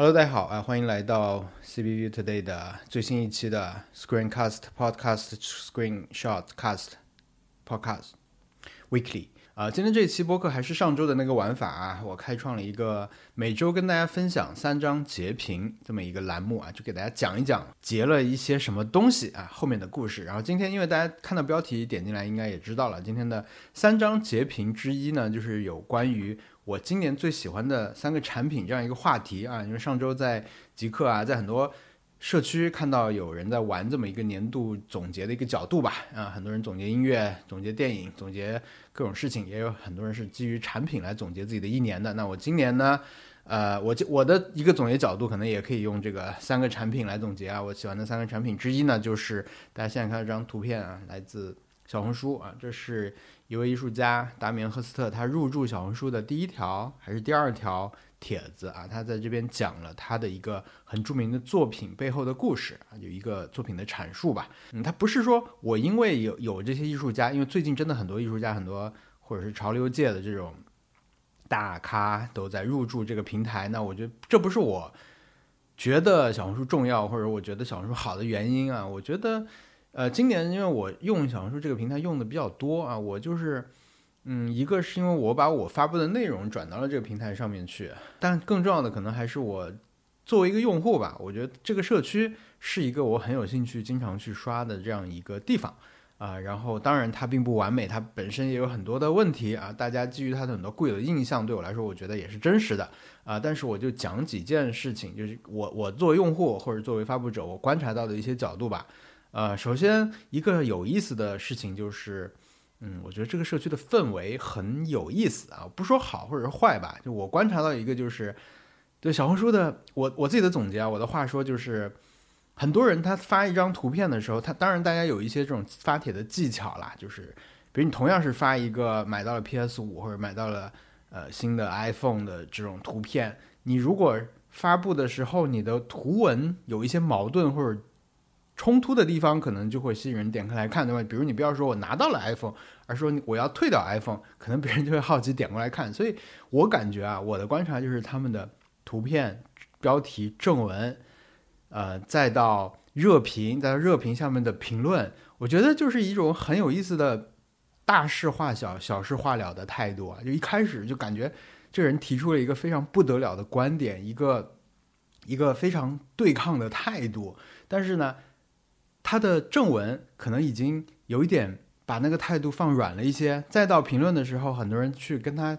Hello，大家好啊，欢迎来到 CBU Today 的最新一期的 Screencast Podcast Screenshot Cast Podcast Weekly 啊。今天这一期播客还是上周的那个玩法啊，我开创了一个每周跟大家分享三张截屏这么一个栏目啊，就给大家讲一讲截了一些什么东西啊，后面的故事。然后今天因为大家看到标题点进来，应该也知道了，今天的三张截屏之一呢，就是有关于。我今年最喜欢的三个产品这样一个话题啊，因为上周在极客啊，在很多社区看到有人在玩这么一个年度总结的一个角度吧，啊，很多人总结音乐、总结电影、总结各种事情，也有很多人是基于产品来总结自己的一年的。那我今年呢，呃，我我的一个总结角度可能也可以用这个三个产品来总结啊。我喜欢的三个产品之一呢，就是大家现在看到这张图片啊，来自小红书啊，这是。一位艺术家达米恩·赫斯特，他入驻小红书的第一条还是第二条帖子啊？他在这边讲了他的一个很著名的作品背后的故事啊，有一个作品的阐述吧。嗯，他不是说我因为有有这些艺术家，因为最近真的很多艺术家，很多或者是潮流界的这种大咖都在入驻这个平台，那我觉得这不是我觉得小红书重要或者我觉得小红书好的原因啊，我觉得。呃，今年因为我用小红书这个平台用的比较多啊，我就是，嗯，一个是因为我把我发布的内容转到了这个平台上面去，但更重要的可能还是我作为一个用户吧，我觉得这个社区是一个我很有兴趣经常去刷的这样一个地方啊。然后当然它并不完美，它本身也有很多的问题啊。大家基于它的很多固有的印象，对我来说我觉得也是真实的啊。但是我就讲几件事情，就是我我作为用户或者作为发布者，我观察到的一些角度吧。呃，首先一个有意思的事情就是，嗯，我觉得这个社区的氛围很有意思啊，不说好或者是坏吧，就我观察到一个就是，对小红书的我我自己的总结啊，我的话说就是，很多人他发一张图片的时候，他当然大家有一些这种发帖的技巧啦，就是比如你同样是发一个买到了 PS 五或者买到了呃新的 iPhone 的这种图片，你如果发布的时候你的图文有一些矛盾或者。冲突的地方可能就会吸引人点开来看，对吧？比如你不要说我拿到了 iPhone，而说我要退掉 iPhone，可能别人就会好奇点过来看。所以我感觉啊，我的观察就是他们的图片标题、正文，呃，再到热评，再到热评下面的评论，我觉得就是一种很有意思的大事化小、小事化了的态度啊。就一开始就感觉这人提出了一个非常不得了的观点，一个一个非常对抗的态度，但是呢。他的正文可能已经有一点把那个态度放软了一些，再到评论的时候，很多人去跟他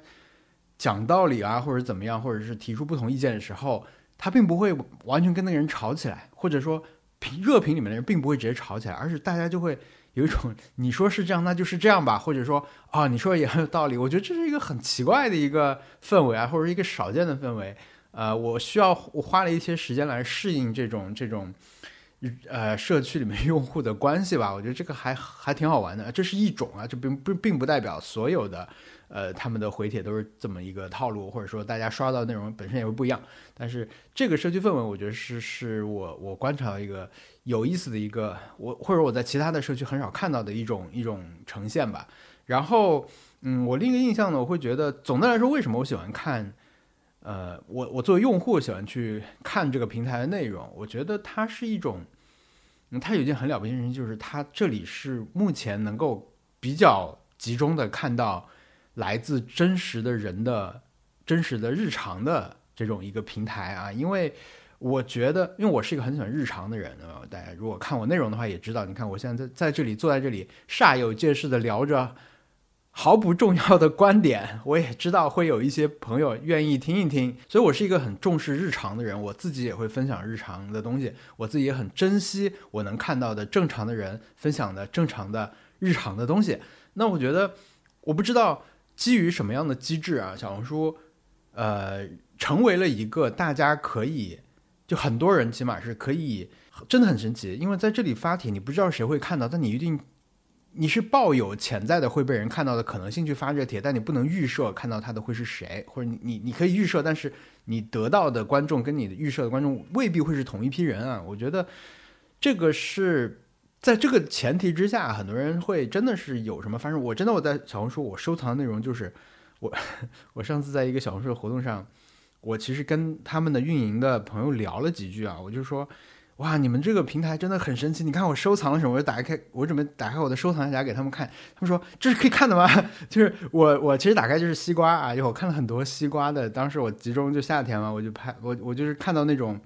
讲道理啊，或者怎么样，或者是提出不同意见的时候，他并不会完全跟那个人吵起来，或者说评热评里面的人并不会直接吵起来，而是大家就会有一种你说是这样，那就是这样吧，或者说啊，你说也很有道理。我觉得这是一个很奇怪的一个氛围啊，或者一个少见的氛围。呃，我需要我花了一些时间来适应这种这种。呃，社区里面 用户的关系吧，我觉得这个还还挺好玩的。这是一种啊，这并不并不代表所有的呃他们的回帖都是这么一个套路，或者说大家刷到内容本身也会不一样。但是这个社区氛围，我觉得是是我我观察到一个有意思的一个我或者我在其他的社区很少看到的一种一种呈现吧。然后嗯，我另一个印象呢，我会觉得总的来说，为什么我喜欢看？呃，我我作为用户喜欢去看这个平台的内容，我觉得它是一种，嗯，它有一件很了不起的事情，就是它这里是目前能够比较集中的看到来自真实的人的真实的日常的这种一个平台啊，因为我觉得，因为我是一个很喜欢日常的人呃，大家如果看我内容的话也知道，你看我现在在在这里坐在这里煞有介事的聊着。毫不重要的观点，我也知道会有一些朋友愿意听一听，所以我是一个很重视日常的人，我自己也会分享日常的东西，我自己也很珍惜我能看到的正常的人分享的正常的日常的东西。那我觉得，我不知道基于什么样的机制啊，小红书，呃，成为了一个大家可以，就很多人起码是可以，真的很神奇，因为在这里发帖，你不知道谁会看到，但你一定。你是抱有潜在的会被人看到的可能性去发这帖，但你不能预设看到他的会是谁，或者你你你可以预设，但是你得到的观众跟你的预设的观众未必会是同一批人啊。我觉得这个是在这个前提之下，很多人会真的是有什么发生。我真的我在小红书我收藏的内容就是我 我上次在一个小红书的活动上，我其实跟他们的运营的朋友聊了几句啊，我就说，哇，你们这个平台真的很神奇，你看我收藏了什么，我就打开，我准备打开我的收藏夹给他们看，他们说这是可以看的吗？就是我我其实打开就是西瓜啊，因为我看了很多西瓜的，当时我集中就夏天嘛，我就拍我我就是看到那种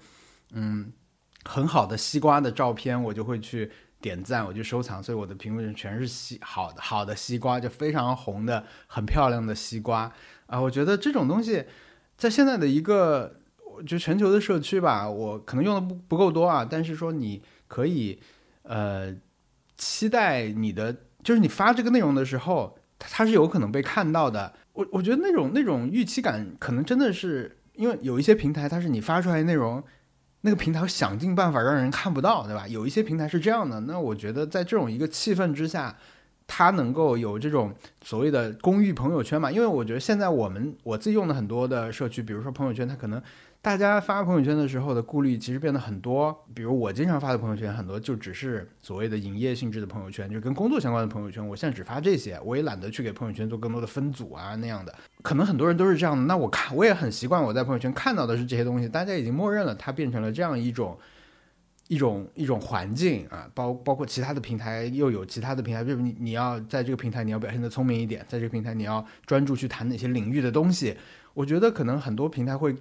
嗯很好的西瓜的照片，我就会去。点赞，我就收藏，所以我的屏幕上全是西好的好的西瓜，就非常红的、很漂亮的西瓜啊！我觉得这种东西在现在的一个就全球的社区吧，我可能用的不不够多啊，但是说你可以呃期待你的，就是你发这个内容的时候，它是有可能被看到的。我我觉得那种那种预期感，可能真的是因为有一些平台，它是你发出来的内容。那个平台想尽办法让人看不到，对吧？有一些平台是这样的。那我觉得在这种一个气氛之下，它能够有这种所谓的公寓朋友圈嘛？因为我觉得现在我们我自己用的很多的社区，比如说朋友圈，它可能。大家发朋友圈的时候的顾虑其实变得很多，比如我经常发的朋友圈很多就只是所谓的营业性质的朋友圈，就跟工作相关的朋友圈。我现在只发这些，我也懒得去给朋友圈做更多的分组啊那样的。可能很多人都是这样的。那我看我也很习惯我在朋友圈看到的是这些东西，大家已经默认了它变成了这样一种一种一种环境啊。包包括其他的平台又有其他的平台，比如你你要在这个平台你要表现的聪明一点，在这个平台你要专注去谈哪些领域的东西。我觉得可能很多平台会。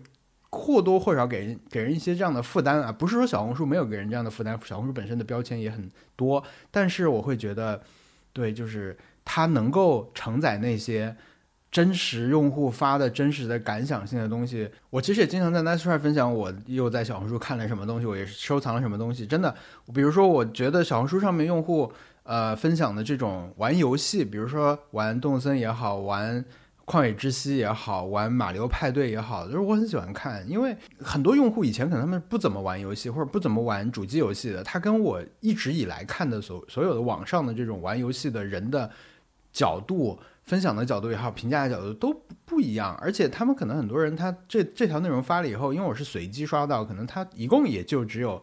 或多或少给人给人一些这样的负担啊，不是说小红书没有给人这样的负担，小红书本身的标签也很多，但是我会觉得，对，就是它能够承载那些真实用户发的真实的感想性的东西。我其实也经常在 Nice Try 分享，我又在小红书看了什么东西，我也收藏了什么东西。真的，比如说，我觉得小红书上面用户呃分享的这种玩游戏，比如说玩动森也好玩。旷野之息也好，玩马里奥派对也好，就是我很喜欢看，因为很多用户以前可能他们不怎么玩游戏，或者不怎么玩主机游戏的，他跟我一直以来看的所所有的网上的这种玩游戏的人的角度、分享的角度也好、评价的角度都不一样，而且他们可能很多人他这这条内容发了以后，因为我是随机刷到，可能他一共也就只有。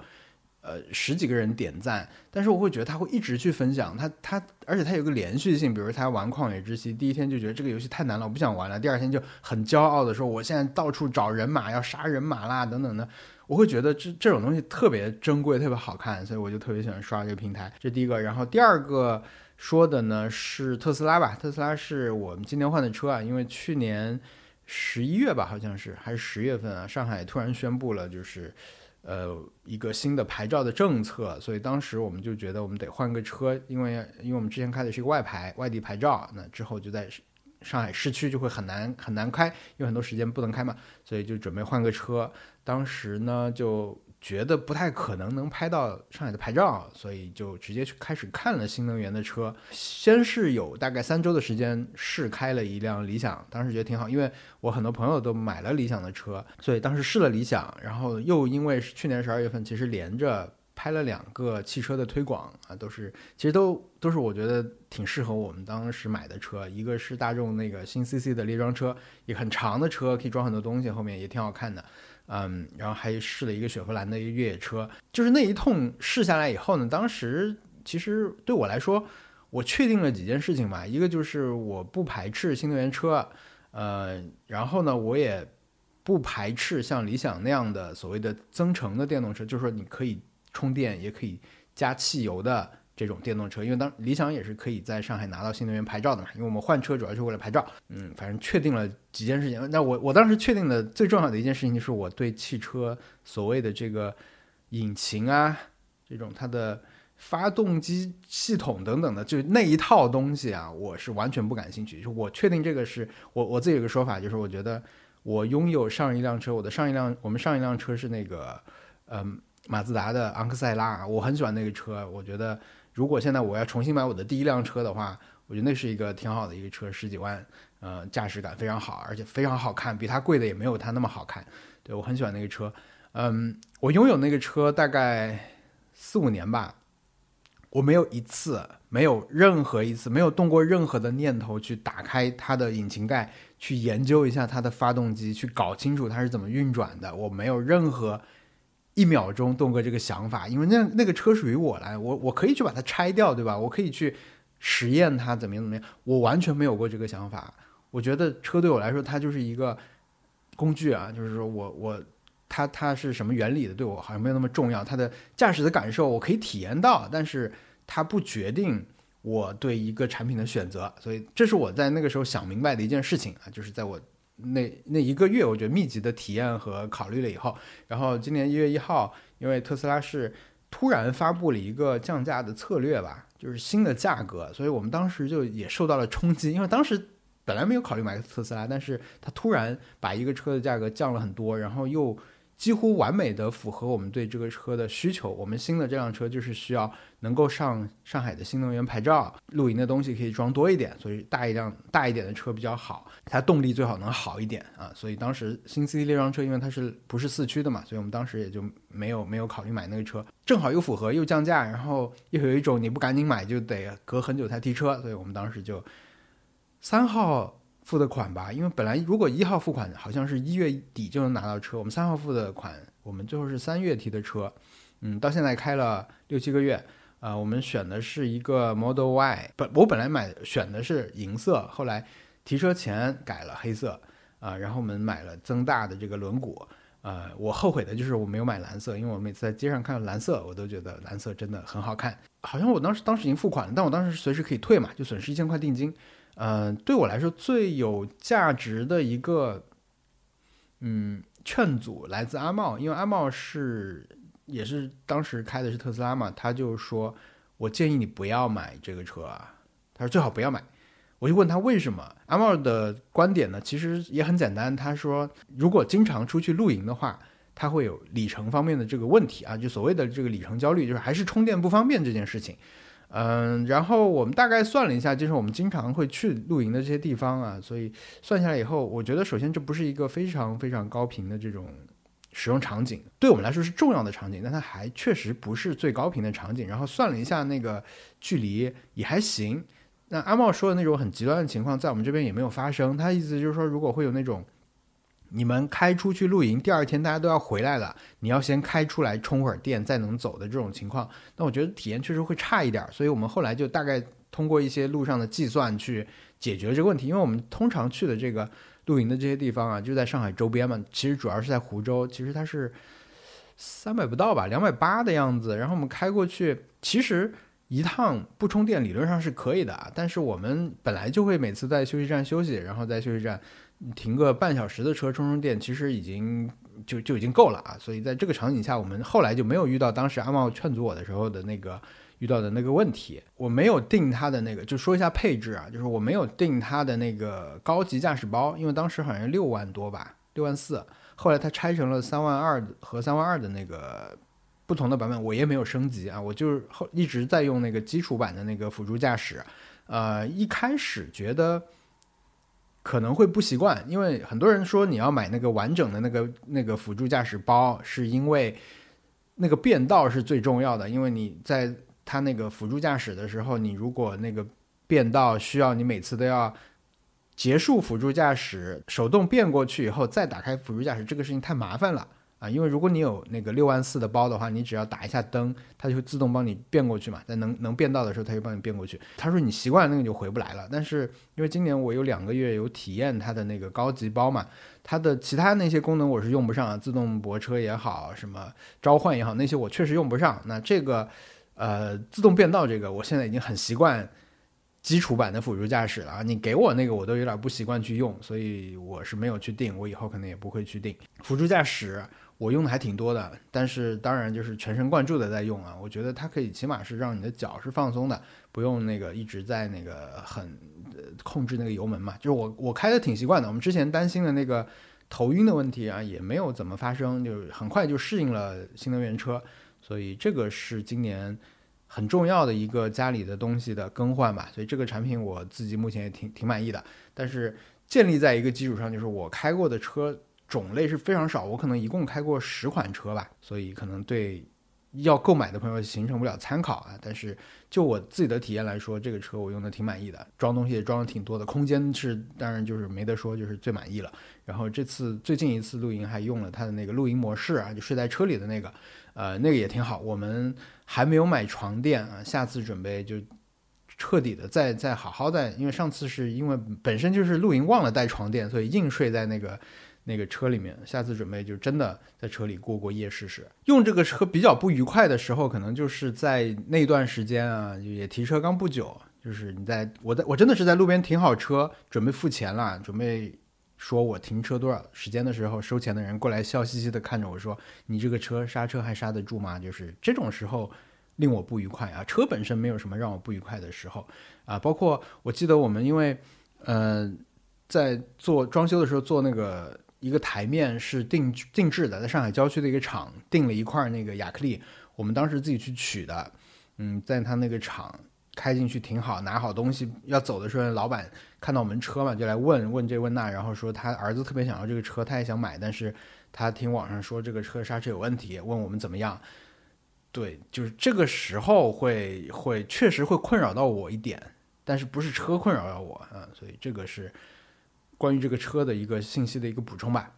呃，十几个人点赞，但是我会觉得他会一直去分享，他他，而且他有个连续性，比如他玩旷野之息，第一天就觉得这个游戏太难了，我不想玩了，第二天就很骄傲的说，我现在到处找人马，要杀人马啦，等等的，我会觉得这这种东西特别珍贵，特别好看，所以我就特别喜欢刷这个平台。这第一个，然后第二个说的呢是特斯拉吧，特斯拉是我们今年换的车啊，因为去年十一月吧，好像是还是十月份啊，上海突然宣布了就是。呃，一个新的牌照的政策，所以当时我们就觉得我们得换个车，因为因为我们之前开的是一个外牌外地牌照，那之后就在上海市区就会很难很难开，因为很多时间不能开嘛，所以就准备换个车。当时呢就。觉得不太可能能拍到上海的牌照，所以就直接去开始看了新能源的车。先是有大概三周的时间试开了一辆理想，当时觉得挺好，因为我很多朋友都买了理想的车，所以当时试了理想。然后又因为去年十二月份，其实连着拍了两个汽车的推广啊，都是其实都都是我觉得挺适合我们当时买的车。一个是大众那个新 CC 的列装车，也很长的车，可以装很多东西，后面也挺好看的。嗯，然后还试了一个雪佛兰的一个越野车，就是那一通试下来以后呢，当时其实对我来说，我确定了几件事情嘛，一个就是我不排斥新能源车，呃，然后呢，我也不排斥像理想那样的所谓的增程的电动车，就是说你可以充电也可以加汽油的。这种电动车，因为当理想也是可以在上海拿到新能源牌照的嘛，因为我们换车主要是为了牌照。嗯，反正确定了几件事情。那我我当时确定的最重要的一件事情，就是我对汽车所谓的这个引擎啊，这种它的发动机系统等等的，就那一套东西啊，我是完全不感兴趣。就我确定这个是我我自己有个说法，就是我觉得我拥有上一辆车，我的上一辆我们上一辆车是那个嗯马自达的昂克赛拉，我很喜欢那个车，我觉得。如果现在我要重新买我的第一辆车的话，我觉得那是一个挺好的一个车，十几万，呃，驾驶感非常好，而且非常好看，比它贵的也没有它那么好看。对我很喜欢那个车，嗯，我拥有那个车大概四五年吧，我没有一次，没有任何一次，没有动过任何的念头去打开它的引擎盖，去研究一下它的发动机，去搞清楚它是怎么运转的，我没有任何。一秒钟动个这个想法，因为那那个车属于我来，我我可以去把它拆掉，对吧？我可以去实验它怎么样怎么样，我完全没有过这个想法。我觉得车对我来说，它就是一个工具啊，就是说我我它它是什么原理的，对我好像没有那么重要。它的驾驶的感受我可以体验到，但是它不决定我对一个产品的选择。所以这是我在那个时候想明白的一件事情啊，就是在我那那一个月，我觉得密集的体验和考虑了以后，然后今年一月一号，因为特斯拉是突然发布了一个降价的策略吧，就是新的价格，所以我们当时就也受到了冲击，因为当时。本来没有考虑买特斯拉，但是他突然把一个车的价格降了很多，然后又几乎完美的符合我们对这个车的需求。我们新的这辆车就是需要能够上上海的新能源牌照，露营的东西可以装多一点，所以大一辆大一点的车比较好，它动力最好能好一点啊。所以当时新 C 这辆车，因为它是不是四驱的嘛，所以我们当时也就没有没有考虑买那个车，正好又符合又降价，然后又有一种你不赶紧买就得隔很久才提车，所以我们当时就。三号付的款吧，因为本来如果一号付款，好像是一月底就能拿到车。我们三号付的款，我们最后是三月提的车，嗯，到现在开了六七个月，啊，我们选的是一个 Model Y，本我本来买选的是银色，后来提车前改了黑色，啊，然后我们买了增大的这个轮毂，呃，我后悔的就是我没有买蓝色，因为我每次在街上看到蓝色，我都觉得蓝色真的很好看。好像我当时当时已经付款了，但我当时随时可以退嘛，就损失一千块定金。嗯，对我来说最有价值的一个，嗯，劝阻来自阿茂，因为阿茂是也是当时开的是特斯拉嘛，他就说，我建议你不要买这个车啊，他说最好不要买。我就问他为什么，阿茂的观点呢，其实也很简单，他说如果经常出去露营的话，他会有里程方面的这个问题啊，就所谓的这个里程焦虑，就是还是充电不方便这件事情。嗯，然后我们大概算了一下，就是我们经常会去露营的这些地方啊，所以算下来以后，我觉得首先这不是一个非常非常高频的这种使用场景，对我们来说是重要的场景，但它还确实不是最高频的场景。然后算了一下那个距离也还行。那阿茂说的那种很极端的情况，在我们这边也没有发生。他意思就是说，如果会有那种。你们开出去露营，第二天大家都要回来了，你要先开出来充会儿电，再能走的这种情况，那我觉得体验确实会差一点。所以我们后来就大概通过一些路上的计算去解决这个问题。因为我们通常去的这个露营的这些地方啊，就在上海周边嘛，其实主要是在湖州，其实它是三百不到吧，两百八的样子。然后我们开过去，其实一趟不充电理论上是可以的啊，但是我们本来就会每次在休息站休息，然后在休息站。停个半小时的车充充电，其实已经就就已经够了啊！所以在这个场景下，我们后来就没有遇到当时阿茂劝阻我的时候的那个遇到的那个问题。我没有订他的那个，就说一下配置啊，就是我没有订他的那个高级驾驶包，因为当时好像六万多吧，六万四。后来他拆成了三万二和三万二的那个不同的版本，我也没有升级啊，我就是后一直在用那个基础版的那个辅助驾驶。呃，一开始觉得。可能会不习惯，因为很多人说你要买那个完整的那个那个辅助驾驶包，是因为那个变道是最重要的。因为你在它那个辅助驾驶的时候，你如果那个变道需要你每次都要结束辅助驾驶，手动变过去以后再打开辅助驾驶，这个事情太麻烦了。啊，因为如果你有那个六万四的包的话，你只要打一下灯，它就会自动帮你变过去嘛。在能能变道的时候，它就帮你变过去。他说你习惯了那个就回不来了。但是因为今年我有两个月有体验它的那个高级包嘛，它的其他那些功能我是用不上，自动泊车也好，什么召唤也好，那些我确实用不上。那这个呃自动变道这个，我现在已经很习惯基础版的辅助驾驶了啊。你给我那个我都有点不习惯去用，所以我是没有去定，我以后可能也不会去定辅助驾驶。我用的还挺多的，但是当然就是全神贯注的在用啊。我觉得它可以起码是让你的脚是放松的，不用那个一直在那个很呃控制那个油门嘛。就是我我开的挺习惯的。我们之前担心的那个头晕的问题啊，也没有怎么发生，就是很快就适应了新能源车。所以这个是今年很重要的一个家里的东西的更换吧。所以这个产品我自己目前也挺挺满意的。但是建立在一个基础上，就是我开过的车。种类是非常少，我可能一共开过十款车吧，所以可能对要购买的朋友形成不了参考啊。但是就我自己的体验来说，这个车我用的挺满意的，装东西也装的挺多的，空间是当然就是没得说，就是最满意了。然后这次最近一次露营还用了它的那个露营模式啊，就睡在车里的那个，呃，那个也挺好。我们还没有买床垫啊，下次准备就彻底的再再好好再，因为上次是因为本身就是露营忘了带床垫，所以硬睡在那个。那个车里面，下次准备就真的在车里过过夜试试。用这个车比较不愉快的时候，可能就是在那段时间啊，也提车刚不久，就是你在我在我真的是在路边停好车，准备付钱了，准备说我停车多少时间的时候，收钱的人过来笑嘻嘻的看着我说：“你这个车刹车还刹得住吗？”就是这种时候令我不愉快啊。车本身没有什么让我不愉快的时候啊，包括我记得我们因为呃在做装修的时候做那个。一个台面是定定制的，在上海郊区的一个厂订了一块那个亚克力，我们当时自己去取的，嗯，在他那个厂开进去停好，拿好东西要走的时候，老板看到我们车嘛，就来问问这问那，然后说他儿子特别想要这个车，他也想买，但是他听网上说这个车刹车有问题，问我们怎么样。对，就是这个时候会会确实会困扰到我一点，但是不是车困扰到我啊，所以这个是。关于这个车的一个信息的一个补充吧，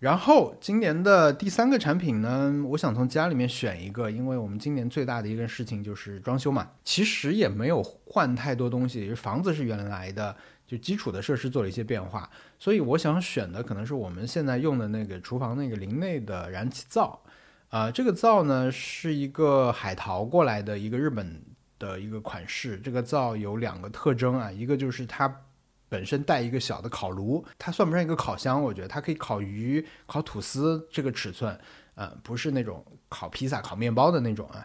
然后今年的第三个产品呢，我想从家里面选一个，因为我们今年最大的一个事情就是装修嘛，其实也没有换太多东西，房子是原来的，就基础的设施做了一些变化，所以我想选的可能是我们现在用的那个厨房那个林内的燃气灶，啊，这个灶呢是一个海淘过来的一个日本的一个款式，这个灶有两个特征啊，一个就是它。本身带一个小的烤炉，它算不上一个烤箱，我觉得它可以烤鱼、烤吐司这个尺寸，呃，不是那种烤披萨、烤面包的那种啊。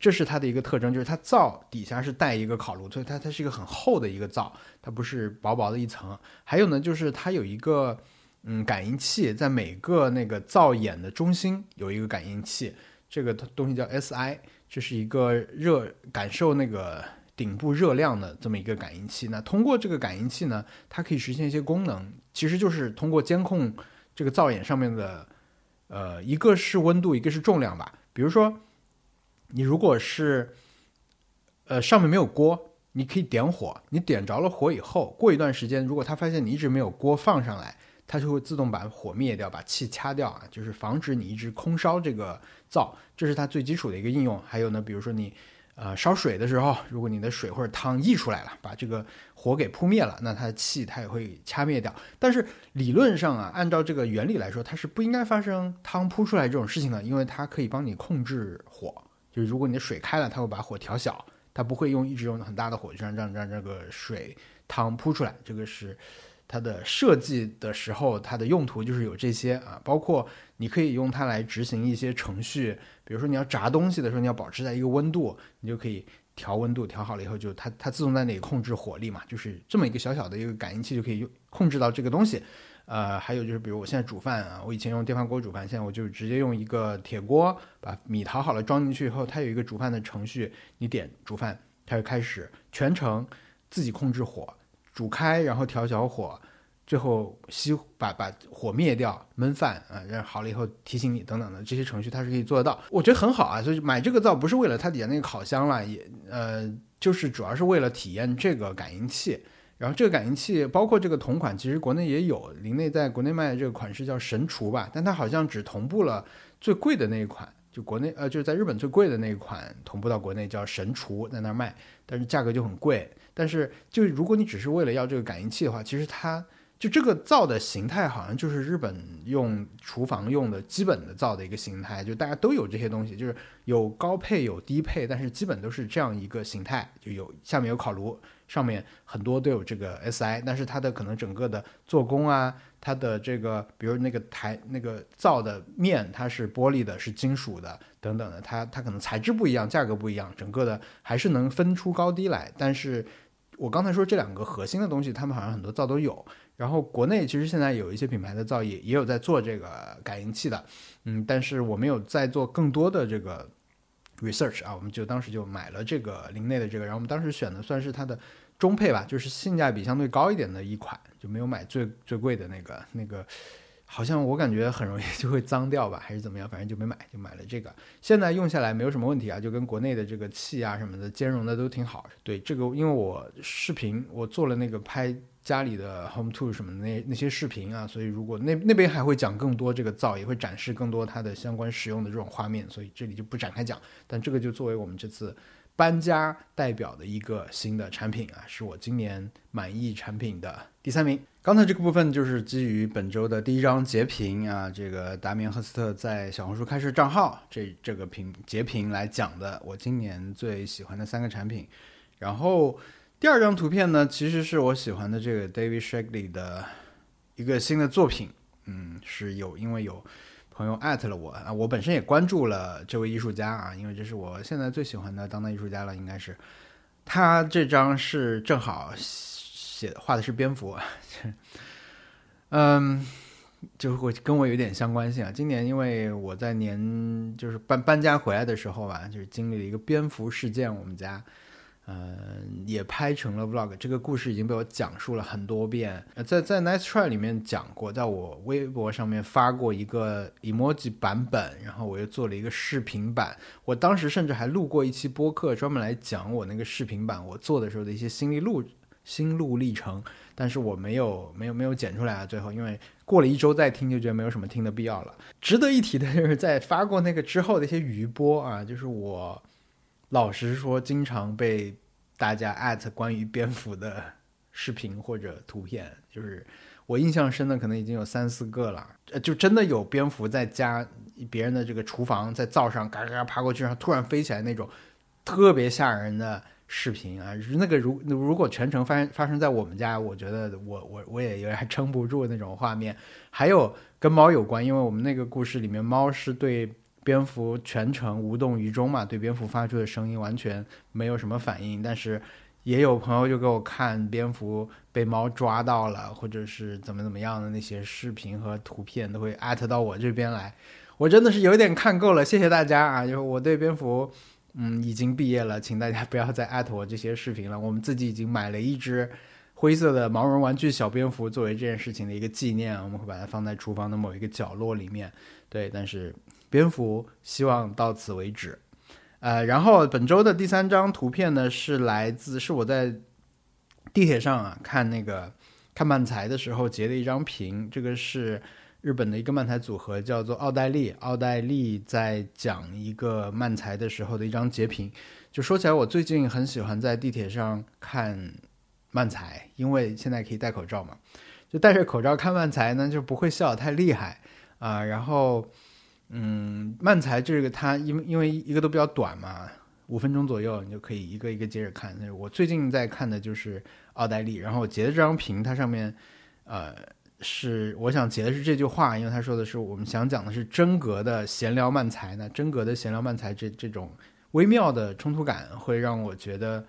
这是它的一个特征，就是它灶底下是带一个烤炉，所以它它是一个很厚的一个灶，它不是薄薄的一层。还有呢，就是它有一个嗯感应器，在每个那个灶眼的中心有一个感应器，这个东西叫 SI，这是一个热感受那个。顶部热量的这么一个感应器，那通过这个感应器呢，它可以实现一些功能，其实就是通过监控这个灶眼上面的，呃，一个是温度，一个是重量吧。比如说，你如果是，呃，上面没有锅，你可以点火，你点着了火以后，过一段时间，如果它发现你一直没有锅放上来，它就会自动把火灭掉，把气掐掉啊，就是防止你一直空烧这个灶，这是它最基础的一个应用。还有呢，比如说你。呃，烧水的时候，如果你的水或者汤溢出来了，把这个火给扑灭了，那它的气它也会掐灭掉。但是理论上啊，按照这个原理来说，它是不应该发生汤扑出来这种事情的，因为它可以帮你控制火。就是如果你的水开了，它会把火调小，它不会用一直用很大的火，就让让让这个水汤扑出来。这个是。它的设计的时候，它的用途就是有这些啊，包括你可以用它来执行一些程序，比如说你要炸东西的时候，你要保持在一个温度，你就可以调温度，调好了以后就它它自动在那里控制火力嘛，就是这么一个小小的一个感应器就可以用控制到这个东西。呃，还有就是比如我现在煮饭啊，我以前用电饭锅煮饭，现在我就直接用一个铁锅把米淘好了装进去以后，它有一个煮饭的程序，你点煮饭，它就开始全程自己控制火。煮开，然后调小火，最后熄把把火灭掉，焖饭啊，然后好了以后提醒你等等的这些程序，它是可以做得到。我觉得很好啊，所以买这个灶不是为了它底下那个烤箱了，也呃，就是主要是为了体验这个感应器。然后这个感应器包括这个同款，其实国内也有，林内在国内卖的这个款式叫神厨吧，但它好像只同步了最贵的那一款，就国内呃就是在日本最贵的那一款同步到国内叫神厨，在那儿卖，但是价格就很贵。但是，就如果你只是为了要这个感应器的话，其实它就这个灶的形态，好像就是日本用厨房用的基本的灶的一个形态，就大家都有这些东西，就是有高配有低配，但是基本都是这样一个形态，就有下面有烤炉，上面很多都有这个 SI，但是它的可能整个的做工啊，它的这个比如那个台那个灶的面，它是玻璃的，是金属的等等的，它它可能材质不一样，价格不一样，整个的还是能分出高低来，但是。我刚才说这两个核心的东西，他们好像很多灶都有。然后国内其实现在有一些品牌的造诣也有在做这个感应器的，嗯，但是我没有在做更多的这个 research 啊，我们就当时就买了这个林内的这个，然后我们当时选的算是它的中配吧，就是性价比相对高一点的一款，就没有买最最贵的那个那个。好像我感觉很容易就会脏掉吧，还是怎么样？反正就没买，就买了这个。现在用下来没有什么问题啊，就跟国内的这个气啊什么的兼容的都挺好。对这个，因为我视频我做了那个拍家里的 home To 什么的那那些视频啊，所以如果那那边还会讲更多这个灶，也会展示更多它的相关使用的这种画面，所以这里就不展开讲。但这个就作为我们这次搬家代表的一个新的产品啊，是我今年满意产品的第三名。刚才这个部分就是基于本周的第一张截屏啊，这个达米安·赫斯特在小红书开设账号这这个屏截屏来讲的，我今年最喜欢的三个产品。然后第二张图片呢，其实是我喜欢的这个 David Shagley 的一个新的作品，嗯，是有因为有。朋友艾特了我啊，我本身也关注了这位艺术家啊，因为这是我现在最喜欢的当代艺术家了，应该是他这张是正好写画的是蝙蝠，嗯，就会跟我有点相关性啊。今年因为我在年就是搬搬家回来的时候吧，就是经历了一个蝙蝠事件，我们家。嗯，也拍成了 vlog。这个故事已经被我讲述了很多遍。在在 Nice Try 里面讲过，在我微博上面发过一个 emoji 版本，然后我又做了一个视频版。我当时甚至还录过一期播客，专门来讲我那个视频版我做的时候的一些心历路心路历程。但是我没有没有没有剪出来啊，最后因为过了一周再听就觉得没有什么听的必要了。值得一提的就是在发过那个之后的一些余波啊，就是我。老实说，经常被大家艾特关于蝙蝠的视频或者图片，就是我印象深的可能已经有三四个了。呃，就真的有蝙蝠在家别人的这个厨房在灶上嘎嘎爬过去，然后突然飞起来那种特别吓人的视频啊！那个如如果全程发生发生在我们家，我觉得我我我也有点撑不住那种画面。还有跟猫有关，因为我们那个故事里面猫是对。蝙蝠全程无动于衷嘛，对蝙蝠发出的声音完全没有什么反应。但是也有朋友就给我看蝙蝠被猫抓到了，或者是怎么怎么样的那些视频和图片，都会艾特到我这边来。我真的是有点看够了，谢谢大家啊！就我对蝙蝠，嗯，已经毕业了，请大家 不要再艾特我这些视频了。我们自己已经买了一只灰色的毛绒玩具小蝙蝠，作为这件事情的一个纪念，我们会把它放在厨房的某一个角落里面。对，但是。蝙蝠希望到此为止，呃，然后本周的第三张图片呢是来自是我在地铁上啊看那个看漫才的时候截的一张屏，这个是日本的一个漫才组合叫做奥黛丽，奥黛丽在讲一个漫才的时候的一张截屏。就说起来，我最近很喜欢在地铁上看漫才，因为现在可以戴口罩嘛，就戴着口罩看漫才呢就不会笑太厉害啊，然后。嗯，漫才这个它因为因为一个都比较短嘛，五分钟左右，你就可以一个一个接着看。我最近在看的就是奥黛丽，然后我截的这张屏，它上面，呃，是我想截的是这句话，因为他说的是我们想讲的是真格的闲聊漫才呢，真格的闲聊漫才这这种微妙的冲突感会让我觉得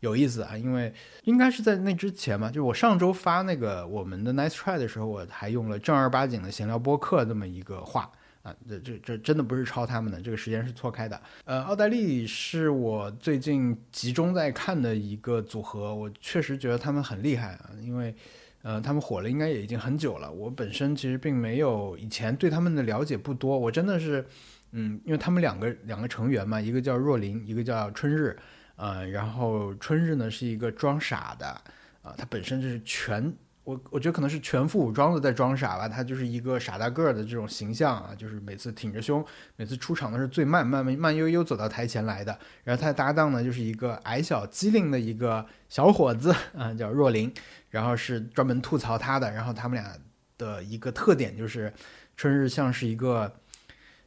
有意思啊，因为应该是在那之前嘛，就我上周发那个我们的 Nice Try 的时候，我还用了正儿八经的闲聊播客这么一个话。啊，这这这真的不是抄他们的，这个时间是错开的。呃，奥黛丽是我最近集中在看的一个组合，我确实觉得他们很厉害啊，因为，呃，他们火了应该也已经很久了。我本身其实并没有以前对他们的了解不多，我真的是，嗯，因为他们两个两个成员嘛，一个叫若琳，一个叫春日，呃，然后春日呢是一个装傻的，啊，他本身就是全。我我觉得可能是全副武装的在装傻吧，他就是一个傻大个儿的这种形象啊，就是每次挺着胸，每次出场的是最慢慢慢慢悠悠走到台前来的。然后他的搭档呢，就是一个矮小机灵的一个小伙子啊，叫若琳，然后是专门吐槽他的。然后他们俩的一个特点就是，春日像是一个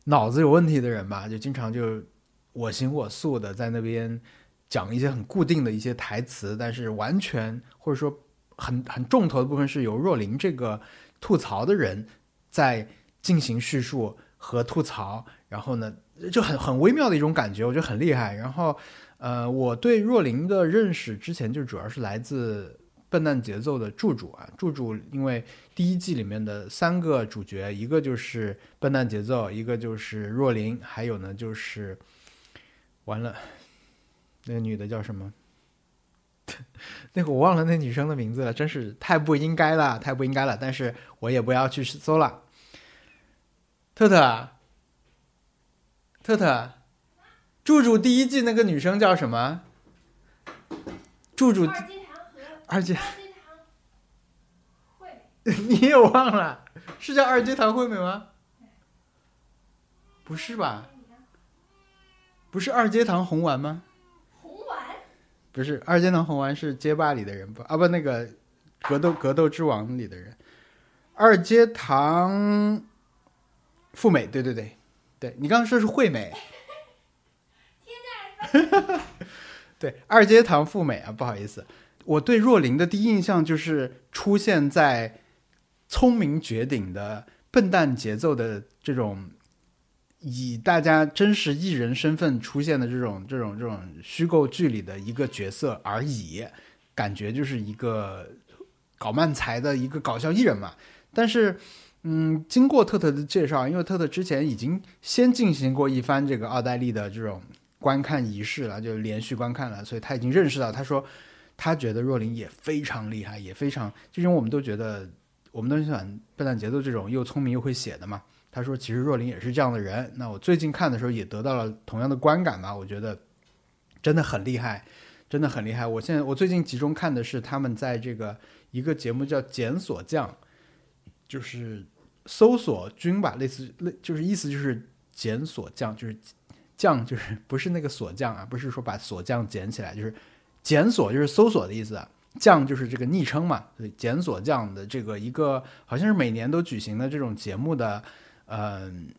脑子有问题的人吧，就经常就我行我素的在那边讲一些很固定的一些台词，但是完全或者说。很很重头的部分是由若琳这个吐槽的人在进行叙述和吐槽，然后呢就很很微妙的一种感觉，我觉得很厉害。然后，呃，我对若琳的认识之前就主要是来自《笨蛋节奏》的柱柱啊，柱柱因为第一季里面的三个主角，一个就是笨蛋节奏，一个就是若琳，还有呢就是完了，那个女的叫什么？那个我忘了那女生的名字了，真是太不应该了，太不应该了。但是我也不要去搜了。特特，特特，柱柱第一季那个女生叫什么？柱柱二阶 你也忘了？是叫二阶堂惠美吗？不是吧？不是二阶堂红丸吗？红不是二阶堂红丸是街霸里的人不？啊不那个格斗格斗之王里的人，二阶堂富美，对对对。对，你刚刚说是惠美，对二阶堂富美啊，不好意思，我对若琳的第一印象就是出现在聪明绝顶的笨蛋节奏的这种。以大家真实艺人身份出现的这种这种这种虚构剧里的一个角色而已，感觉就是一个搞漫才的一个搞笑艺人嘛。但是，嗯，经过特特的介绍，因为特特之前已经先进行过一番这个奥黛丽的这种观看仪式了，就连续观看了，所以他已经认识到，他说他觉得若琳也非常厉害，也非常，就因为我们都觉得我们都喜欢笨蛋节奏这种又聪明又会写的嘛。他说：“其实若琳也是这样的人。那我最近看的时候也得到了同样的观感吧。我觉得真的很厉害，真的很厉害。我现在我最近集中看的是他们在这个一个节目叫《检索匠》，就是搜索君吧，类似类就是意思就是检索匠，就是匠就是不是那个锁匠啊，不是说把锁匠捡起来，就是检索就是搜索的意思。匠就是这个昵称嘛，所以检索匠的这个一个好像是每年都举行的这种节目的。”嗯，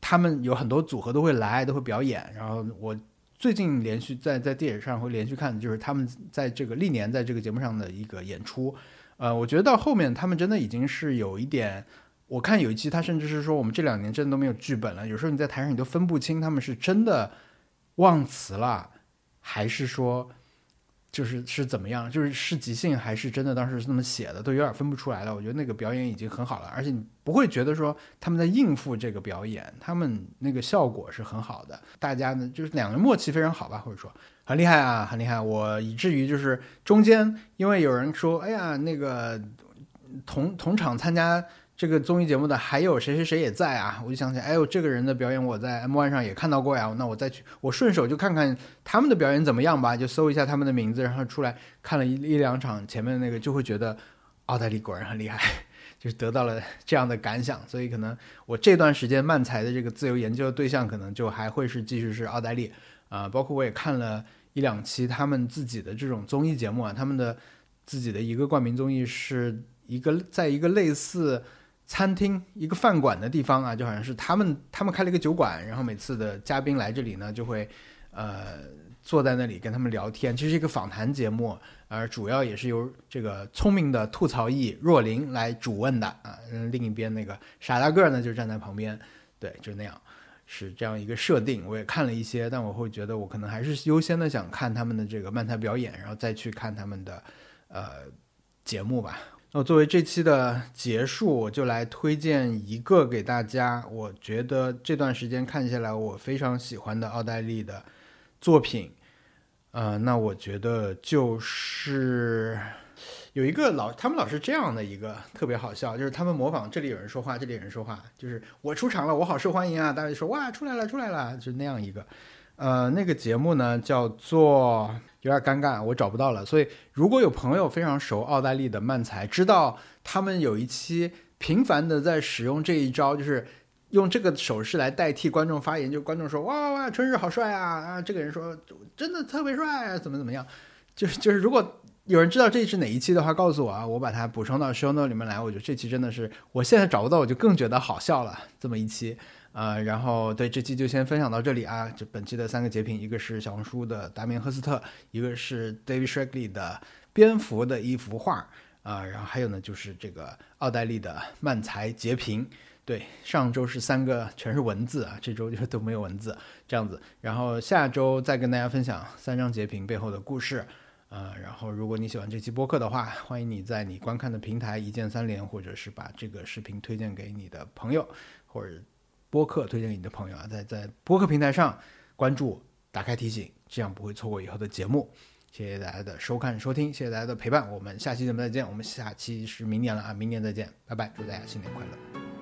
他们有很多组合都会来，都会表演。然后我最近连续在在电视上会连续看就是他们在这个历年在这个节目上的一个演出。呃，我觉得到后面他们真的已经是有一点，我看有一期他甚至是说我们这两年真的都没有剧本了。有时候你在台上你都分不清他们是真的忘词了，还是说。就是是怎么样？就是是即兴还是真的当时是那么写的，都有点分不出来了。我觉得那个表演已经很好了，而且你不会觉得说他们在应付这个表演，他们那个效果是很好的。大家呢，就是两个默契非常好吧，或者说很厉害啊，很厉害。我以至于就是中间，因为有人说，哎呀，那个同同场参加。这个综艺节目的还有谁谁谁也在啊？我就想起，哎呦，这个人的表演我在 M One 上也看到过呀。那我再去，我顺手就看看他们的表演怎么样吧，就搜一下他们的名字，然后出来看了一一两场前面的那个，就会觉得奥黛丽果然很厉害，就是得到了这样的感想。所以可能我这段时间漫才的这个自由研究的对象，可能就还会是继续是奥黛丽啊。包括我也看了一两期他们自己的这种综艺节目啊，他们的自己的一个冠名综艺是一个在一个类似。餐厅一个饭馆的地方啊，就好像是他们他们开了一个酒馆，然后每次的嘉宾来这里呢，就会呃坐在那里跟他们聊天，其实是一个访谈节目，而主要也是由这个聪明的吐槽艺若琳来主问的啊，另一边那个傻大个呢就站在旁边，对，就那样，是这样一个设定。我也看了一些，但我会觉得我可能还是优先的想看他们的这个漫才表演，然后再去看他们的呃节目吧。那作为这期的结束，我就来推荐一个给大家。我觉得这段时间看下来，我非常喜欢的奥黛丽的作品。呃，那我觉得就是有一个老，他们老是这样的一个特别好笑，就是他们模仿这里有人说话，这里有人说话，就是我出场了，我好受欢迎啊，大家就说哇出来了出来了，就那样一个。呃，那个节目呢叫做。有点尴尬，我找不到了。所以，如果有朋友非常熟奥黛丽的漫才，知道他们有一期频繁的在使用这一招，就是用这个手势来代替观众发言，就观众说哇哇哇，春日好帅啊啊！这个人说真的特别帅，啊，怎么怎么样？就是就是，如果有人知道这是哪一期的话，告诉我啊，我把它补充到 show no 里面来。我觉得这期真的是，我现在找不到，我就更觉得好笑了。这么一期。呃，然后对这期就先分享到这里啊。就本期的三个截屏，一个是小红书的达明赫斯特，一个是 David Shregley 的蝙蝠的一幅画啊，然后还有呢就是这个奥黛丽的漫才截屏。对，上周是三个全是文字啊，这周就都没有文字这样子。然后下周再跟大家分享三张截屏背后的故事。呃，然后如果你喜欢这期播客的话，欢迎你在你观看的平台一键三连，或者是把这个视频推荐给你的朋友，或者。播客推荐给你的朋友啊，在在播客平台上关注，打开提醒，这样不会错过以后的节目。谢谢大家的收看收听，谢谢大家的陪伴，我们下期节目再见。我们下期是明年了啊，明年再见，拜拜，祝大家新年快乐。